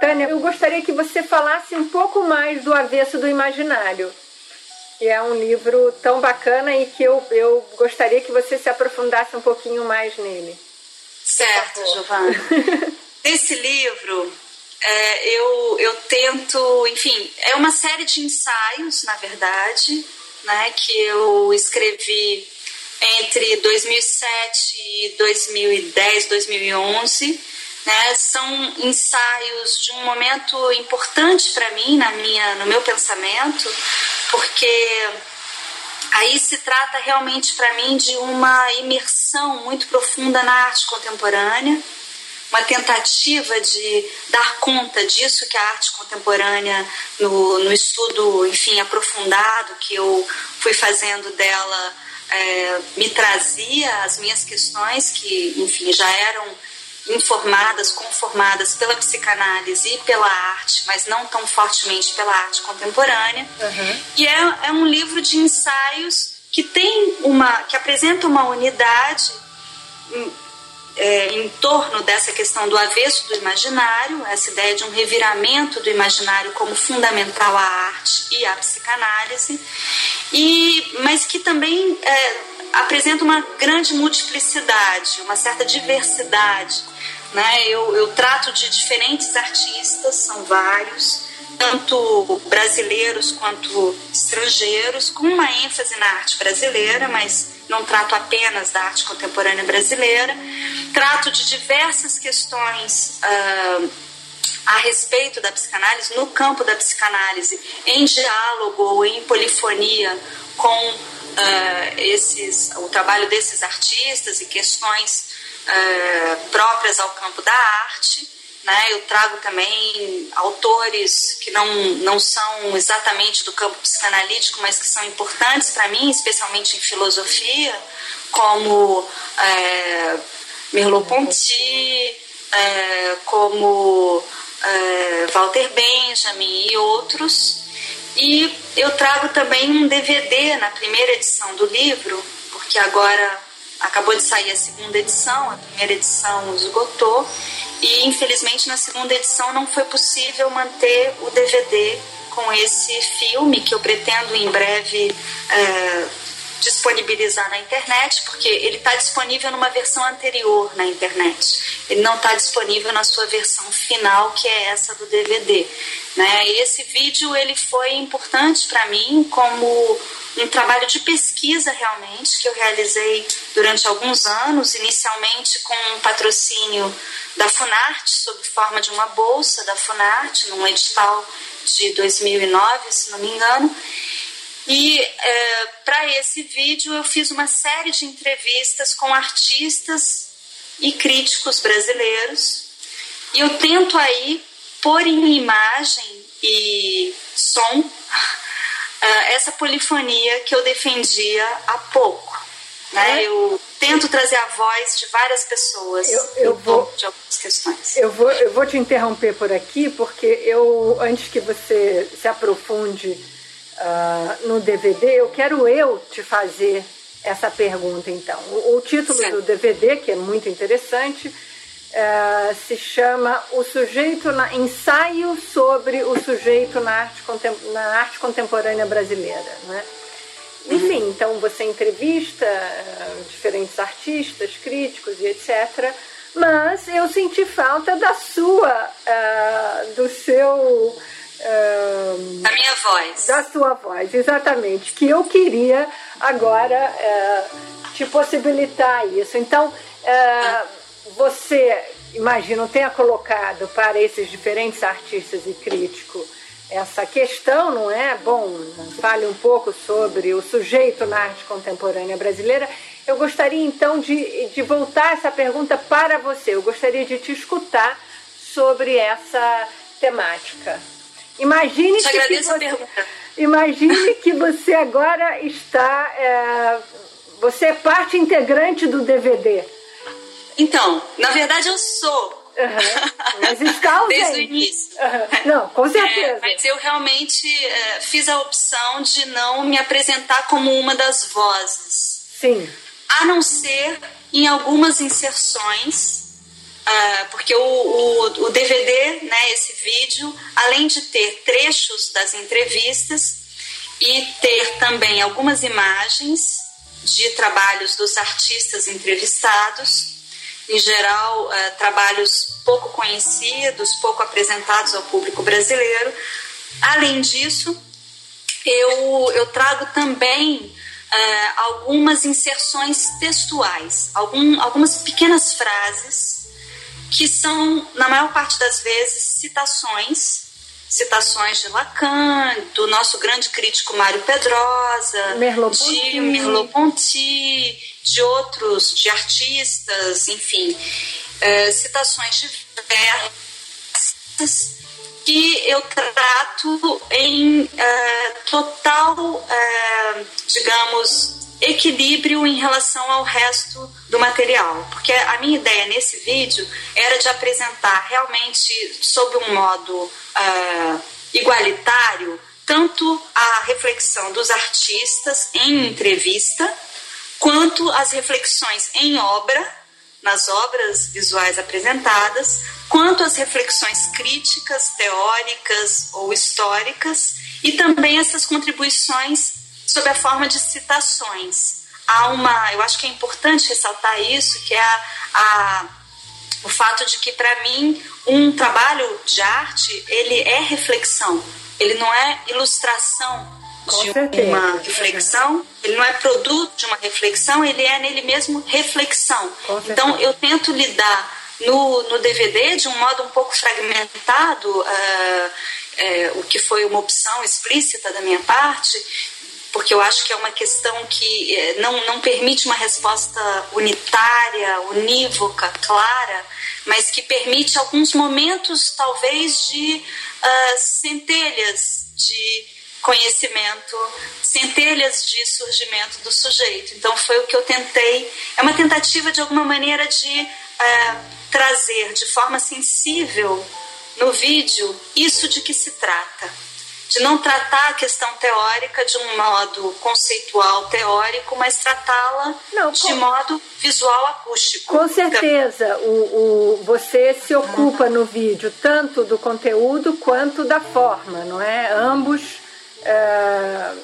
Tânia, eu gostaria que você falasse um pouco mais do Avesso do Imaginário, que é um livro tão bacana e que eu, eu gostaria que você se aprofundasse um pouquinho mais nele. Certo, Giovana. Esse livro, é, eu, eu tento, enfim, é uma série de ensaios, na verdade, né, que eu escrevi entre 2007 e 2010, 2011 né? São ensaios de um momento importante para mim na minha, no meu pensamento, porque aí se trata realmente para mim de uma imersão muito profunda na arte contemporânea, uma tentativa de dar conta disso que a arte contemporânea, no, no estudo, enfim, aprofundado que eu fui fazendo dela, é, me trazia as minhas questões que, enfim, já eram informadas, conformadas pela psicanálise e pela arte, mas não tão fortemente pela arte contemporânea. Uhum. E é, é um livro de ensaios que tem uma, que apresenta uma unidade em, é, em torno dessa questão do avesso do imaginário, essa ideia de um reviramento do imaginário como fundamental à arte e à psicanálise, e, mas que também é, apresenta uma grande multiplicidade, uma certa diversidade né? Eu, eu trato de diferentes artistas, são vários, tanto brasileiros quanto estrangeiros, com uma ênfase na arte brasileira, mas não trato apenas da arte contemporânea brasileira. Trato de diversas questões uh, a respeito da psicanálise, no campo da psicanálise, em diálogo ou em polifonia com uh, esses, o trabalho desses artistas e questões é, próprias ao campo da arte. Né? Eu trago também autores que não, não são exatamente do campo psicanalítico, mas que são importantes para mim, especialmente em filosofia, como é, Merleau-Ponty, é, como é, Walter Benjamin e outros. E eu trago também um DVD na primeira edição do livro, porque agora acabou de sair a segunda edição, a primeira edição esgotou e infelizmente na segunda edição não foi possível manter o DVD com esse filme que eu pretendo em breve é, disponibilizar na internet, porque ele está disponível numa versão anterior na internet. Ele não está disponível na sua versão final, que é essa do DVD. Né? Esse vídeo ele foi importante para mim como um trabalho de pesquisa realmente que eu realizei durante alguns anos, inicialmente com um patrocínio da Funarte, sob forma de uma bolsa da Funarte, num edital de 2009, se não me engano. E é, para esse vídeo eu fiz uma série de entrevistas com artistas e críticos brasileiros e eu tento aí pôr em imagem e som uh, essa polifonia que eu defendia há pouco. Né? É. Eu tento trazer a voz de várias pessoas eu, eu vou, de algumas questões. Eu vou, eu vou te interromper por aqui, porque eu, antes que você se aprofunde uh, no DVD, eu quero eu te fazer essa pergunta então. O, o título Sim. do DVD, que é muito interessante, é, se chama O Sujeito na Ensaio sobre o Sujeito na Arte, na arte Contemporânea Brasileira. Né? Enfim, uhum. então você entrevista uh, diferentes artistas, críticos e etc. Mas eu senti falta da sua, uh, do seu. Uh, da minha voz. Da sua voz, exatamente. Que eu queria agora te possibilitar isso. Então. Uhum você, imagino, tenha colocado para esses diferentes artistas e críticos essa questão, não é? Bom, fale um pouco sobre o sujeito na arte contemporânea brasileira. Eu gostaria então de, de voltar essa pergunta para você. Eu gostaria de te escutar sobre essa temática. Imagine que, que você, imagine que você agora está, é, você é parte integrante do DVD. Então, na verdade eu sou. Uhum. Mas está Desde o início. Uhum. Não, com certeza. É, mas eu realmente é, fiz a opção de não me apresentar como uma das vozes. Sim. A não ser em algumas inserções porque o, o, o, DVD, né, esse vídeo, além de ter trechos das entrevistas e ter também algumas imagens de trabalhos dos artistas entrevistados, em geral, uh, trabalhos pouco conhecidos, pouco apresentados ao público brasileiro. Além disso, eu, eu trago também uh, algumas inserções textuais, algum, algumas pequenas frases que são, na maior parte das vezes, citações citações de Lacan, do nosso grande crítico Mário Pedrosa, de Merleau-Ponty, de outros, de artistas, enfim, é, citações diversas que eu trato em é, total, é, digamos, equilíbrio em relação ao resto do material, porque a minha ideia nesse vídeo era de apresentar realmente sob um modo uh, igualitário tanto a reflexão dos artistas em entrevista quanto as reflexões em obra nas obras visuais apresentadas, quanto as reflexões críticas, teóricas ou históricas e também essas contribuições sob a forma de citações. Há uma, eu acho que é importante ressaltar isso, que é a, a o fato de que para mim um trabalho de arte ele é reflexão, ele não é ilustração Com de certeza. uma reflexão, ele não é produto de uma reflexão, ele é nele mesmo reflexão. Então eu tento lidar no, no DVD de um modo um pouco fragmentado, uh, uh, o que foi uma opção explícita da minha parte, porque eu acho que é uma questão que eh, não, não permite uma resposta unitária, unívoca, clara, mas que permite alguns momentos, talvez, de uh, centelhas de conhecimento, centelhas de surgimento do sujeito. Então, foi o que eu tentei. É uma tentativa, de alguma maneira, de uh, trazer de forma sensível no vídeo isso de que se trata de não tratar a questão teórica de um modo conceitual teórico, mas tratá-la de modo visual acústico. Com certeza, o, o, você se ocupa no vídeo tanto do conteúdo quanto da forma, não é? Ambos é,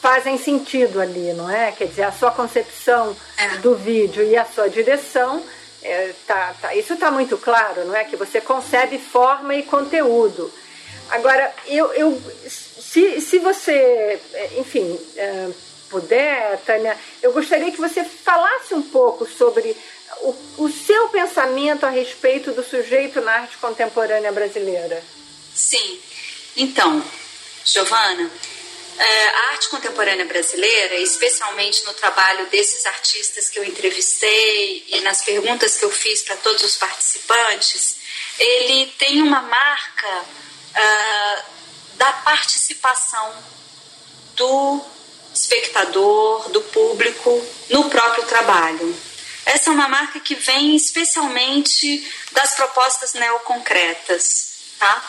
fazem sentido ali, não é? Quer dizer, a sua concepção é. do vídeo e a sua direção. É, tá, tá, isso está muito claro, não é? Que você concebe forma e conteúdo. Agora, eu, eu se, se você, enfim, é, puder, Tânia, eu gostaria que você falasse um pouco sobre o, o seu pensamento a respeito do sujeito na arte contemporânea brasileira. Sim. Então, Giovana, é, a arte contemporânea brasileira, especialmente no trabalho desses artistas que eu entrevistei e nas perguntas que eu fiz para todos os participantes, ele tem uma marca uh, da participação do espectador, do público no próprio trabalho. Essa é uma marca que vem especialmente das propostas neoconcretas, tá?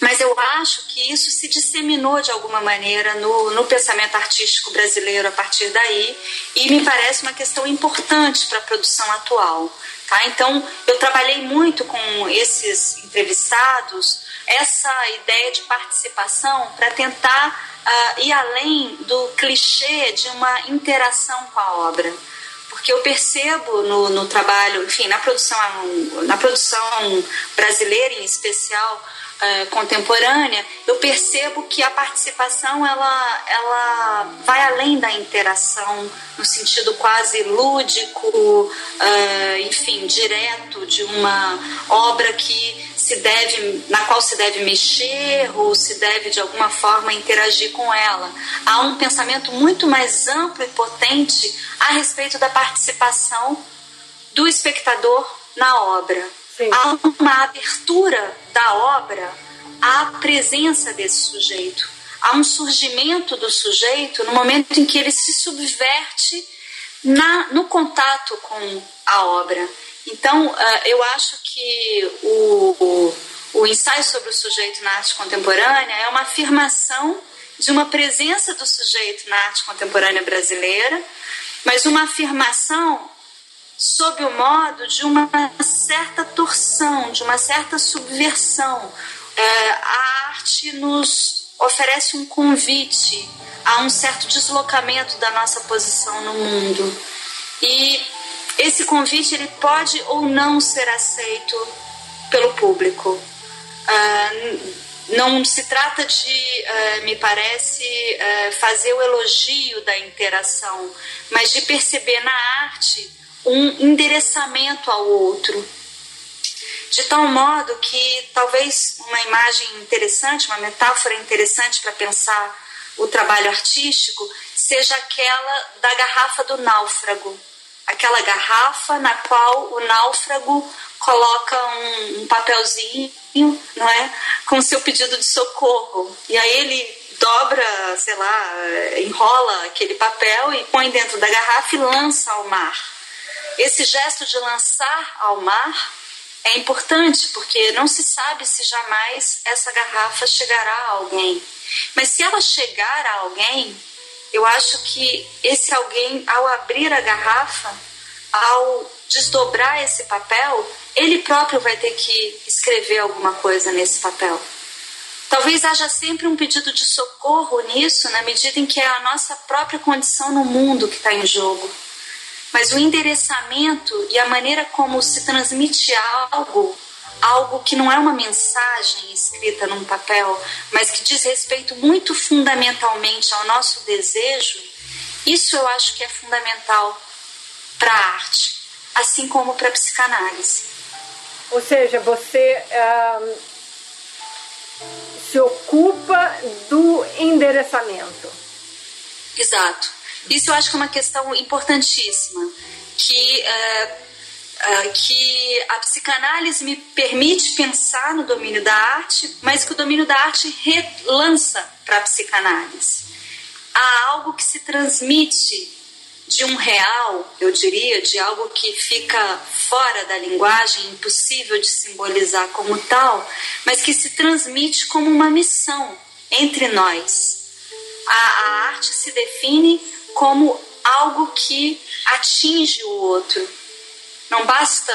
Mas eu acho que isso se disseminou de alguma maneira no, no pensamento artístico brasileiro a partir daí e me parece uma questão importante para a produção atual. Tá? Então, eu trabalhei muito com esses entrevistados essa ideia de participação para tentar uh, ir além do clichê de uma interação com a obra. Porque eu percebo no, no trabalho, enfim, na produção, na produção brasileira em especial, uh, contemporânea, eu percebo que a participação ela, ela vai além da interação no sentido quase lúdico, uh, enfim, direto de uma obra que se deve, na qual se deve mexer ou se deve de alguma forma interagir com ela. Há um pensamento muito mais amplo e potente a respeito da participação do espectador na obra. Sim. Há uma abertura da obra à presença desse sujeito. Há um surgimento do sujeito no momento em que ele se subverte na, no contato com a obra. Então, uh, eu acho que o, o ensaio sobre o sujeito na arte contemporânea é uma afirmação de uma presença do sujeito na arte contemporânea brasileira, mas uma afirmação sob o modo de uma certa torção, de uma certa subversão. É, a arte nos oferece um convite a um certo deslocamento da nossa posição no mundo. E esse convite ele pode ou não ser aceito pelo público. Uh, não se trata de, uh, me parece, uh, fazer o elogio da interação, mas de perceber na arte um endereçamento ao outro. De tal modo que talvez uma imagem interessante, uma metáfora interessante para pensar o trabalho artístico seja aquela da garrafa do náufrago. Aquela garrafa na qual o náufrago coloca um, um papelzinho, não é, com seu pedido de socorro. E aí ele dobra, sei lá, enrola aquele papel e põe dentro da garrafa e lança ao mar. Esse gesto de lançar ao mar é importante porque não se sabe se jamais essa garrafa chegará a alguém. Mas se ela chegar a alguém, eu acho que esse alguém, ao abrir a garrafa, ao desdobrar esse papel, ele próprio vai ter que escrever alguma coisa nesse papel. Talvez haja sempre um pedido de socorro nisso, na medida em que é a nossa própria condição no mundo que está em jogo. Mas o endereçamento e a maneira como se transmite algo algo que não é uma mensagem escrita num papel, mas que diz respeito muito fundamentalmente ao nosso desejo, isso eu acho que é fundamental para a arte, assim como para a psicanálise. Ou seja, você uh, se ocupa do endereçamento. Exato. Isso eu acho que é uma questão importantíssima, que uh, uh, que a psicanálise me permite pensar no domínio da arte, mas que o domínio da arte relança para a psicanálise. Há algo que se transmite de um real, eu diria, de algo que fica fora da linguagem, impossível de simbolizar como tal, mas que se transmite como uma missão entre nós. A, a arte se define como algo que atinge o outro, não basta,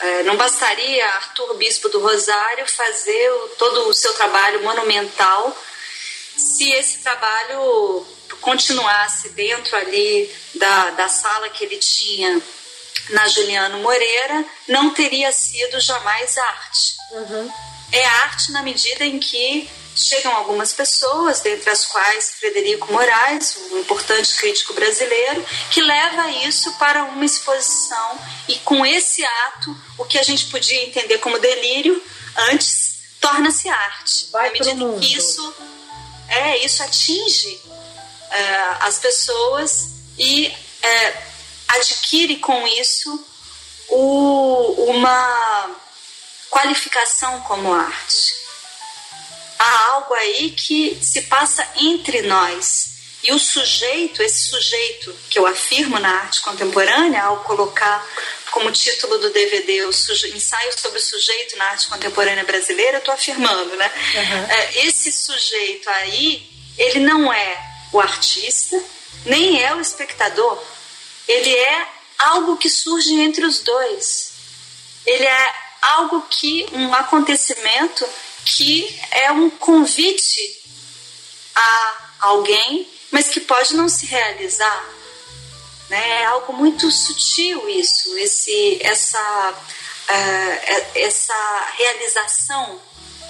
é, não bastaria Arthur Bispo do Rosário fazer todo o seu trabalho monumental se esse trabalho continuasse dentro ali da, da sala que ele tinha na Juliano Moreira, não teria sido jamais arte. Uhum. É arte na medida em que chegam algumas pessoas, dentre as quais Frederico Moraes, um importante crítico brasileiro, que leva isso para uma exposição e com esse ato, o que a gente podia entender como delírio antes torna-se arte. Vai à medida que isso é isso atinge é, as pessoas e é, adquire com isso o, uma qualificação como arte há algo aí que se passa entre nós. E o sujeito, esse sujeito que eu afirmo na arte contemporânea, ao colocar como título do DVD o ensaio sobre o sujeito na arte contemporânea brasileira, eu estou afirmando, né? Uhum. Esse sujeito aí, ele não é o artista, nem é o espectador. Ele é algo que surge entre os dois. Ele é algo que, um acontecimento que é um convite a alguém, mas que pode não se realizar. Né? É algo muito sutil isso, esse, essa, uh, essa realização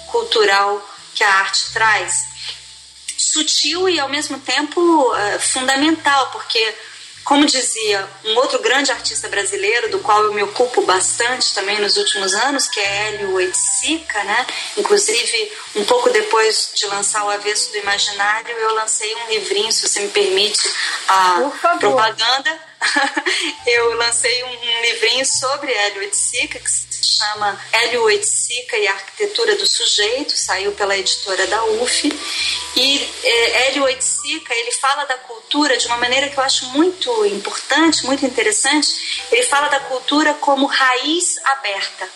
cultural que a arte traz. Sutil e ao mesmo tempo uh, fundamental, porque como dizia um outro grande artista brasileiro, do qual eu me ocupo bastante também nos últimos anos, que é Hélio Oiticica, né? Inclusive, um pouco depois de lançar o Avesso do Imaginário, eu lancei um livrinho, se você me permite a propaganda. eu lancei um livrinho sobre Hélio Oiticica, que chama Hélio Oiticica e a Arquitetura do Sujeito, saiu pela editora da UF. E é, Hélio Oiticica, ele fala da cultura de uma maneira que eu acho muito importante, muito interessante. Ele fala da cultura como raiz aberta.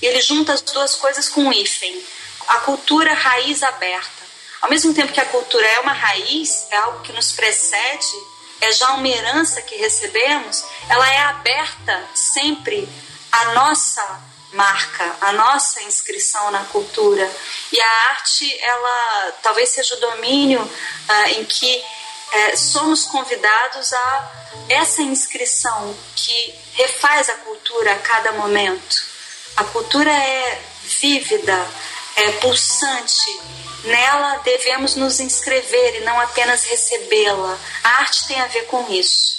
E ele junta as duas coisas com um hífen. A cultura raiz aberta. Ao mesmo tempo que a cultura é uma raiz, é algo que nos precede é já uma herança que recebemos, ela é aberta sempre à nossa marca, a nossa inscrição na cultura. E a arte, ela talvez seja o domínio uh, em que uh, somos convidados a essa inscrição que refaz a cultura a cada momento. A cultura é vívida, é pulsante. Nela devemos nos inscrever e não apenas recebê-la. A arte tem a ver com isso.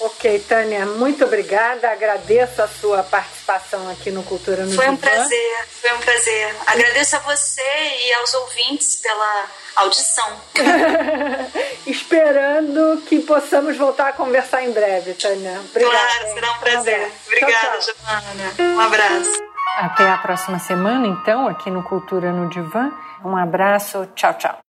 Ok, Tânia, muito obrigada. Agradeço a sua participação aqui no Cultura no Foi um prazer, foi um prazer. Agradeço a você e aos ouvintes pela audição. Esperando que possamos voltar a conversar em breve, Tânia. Obrigada. Claro, será um prazer. Obrigada, Giovana. Um abraço. Até a próxima semana, então, aqui no Cultura no Divã. Um abraço. Tchau, tchau.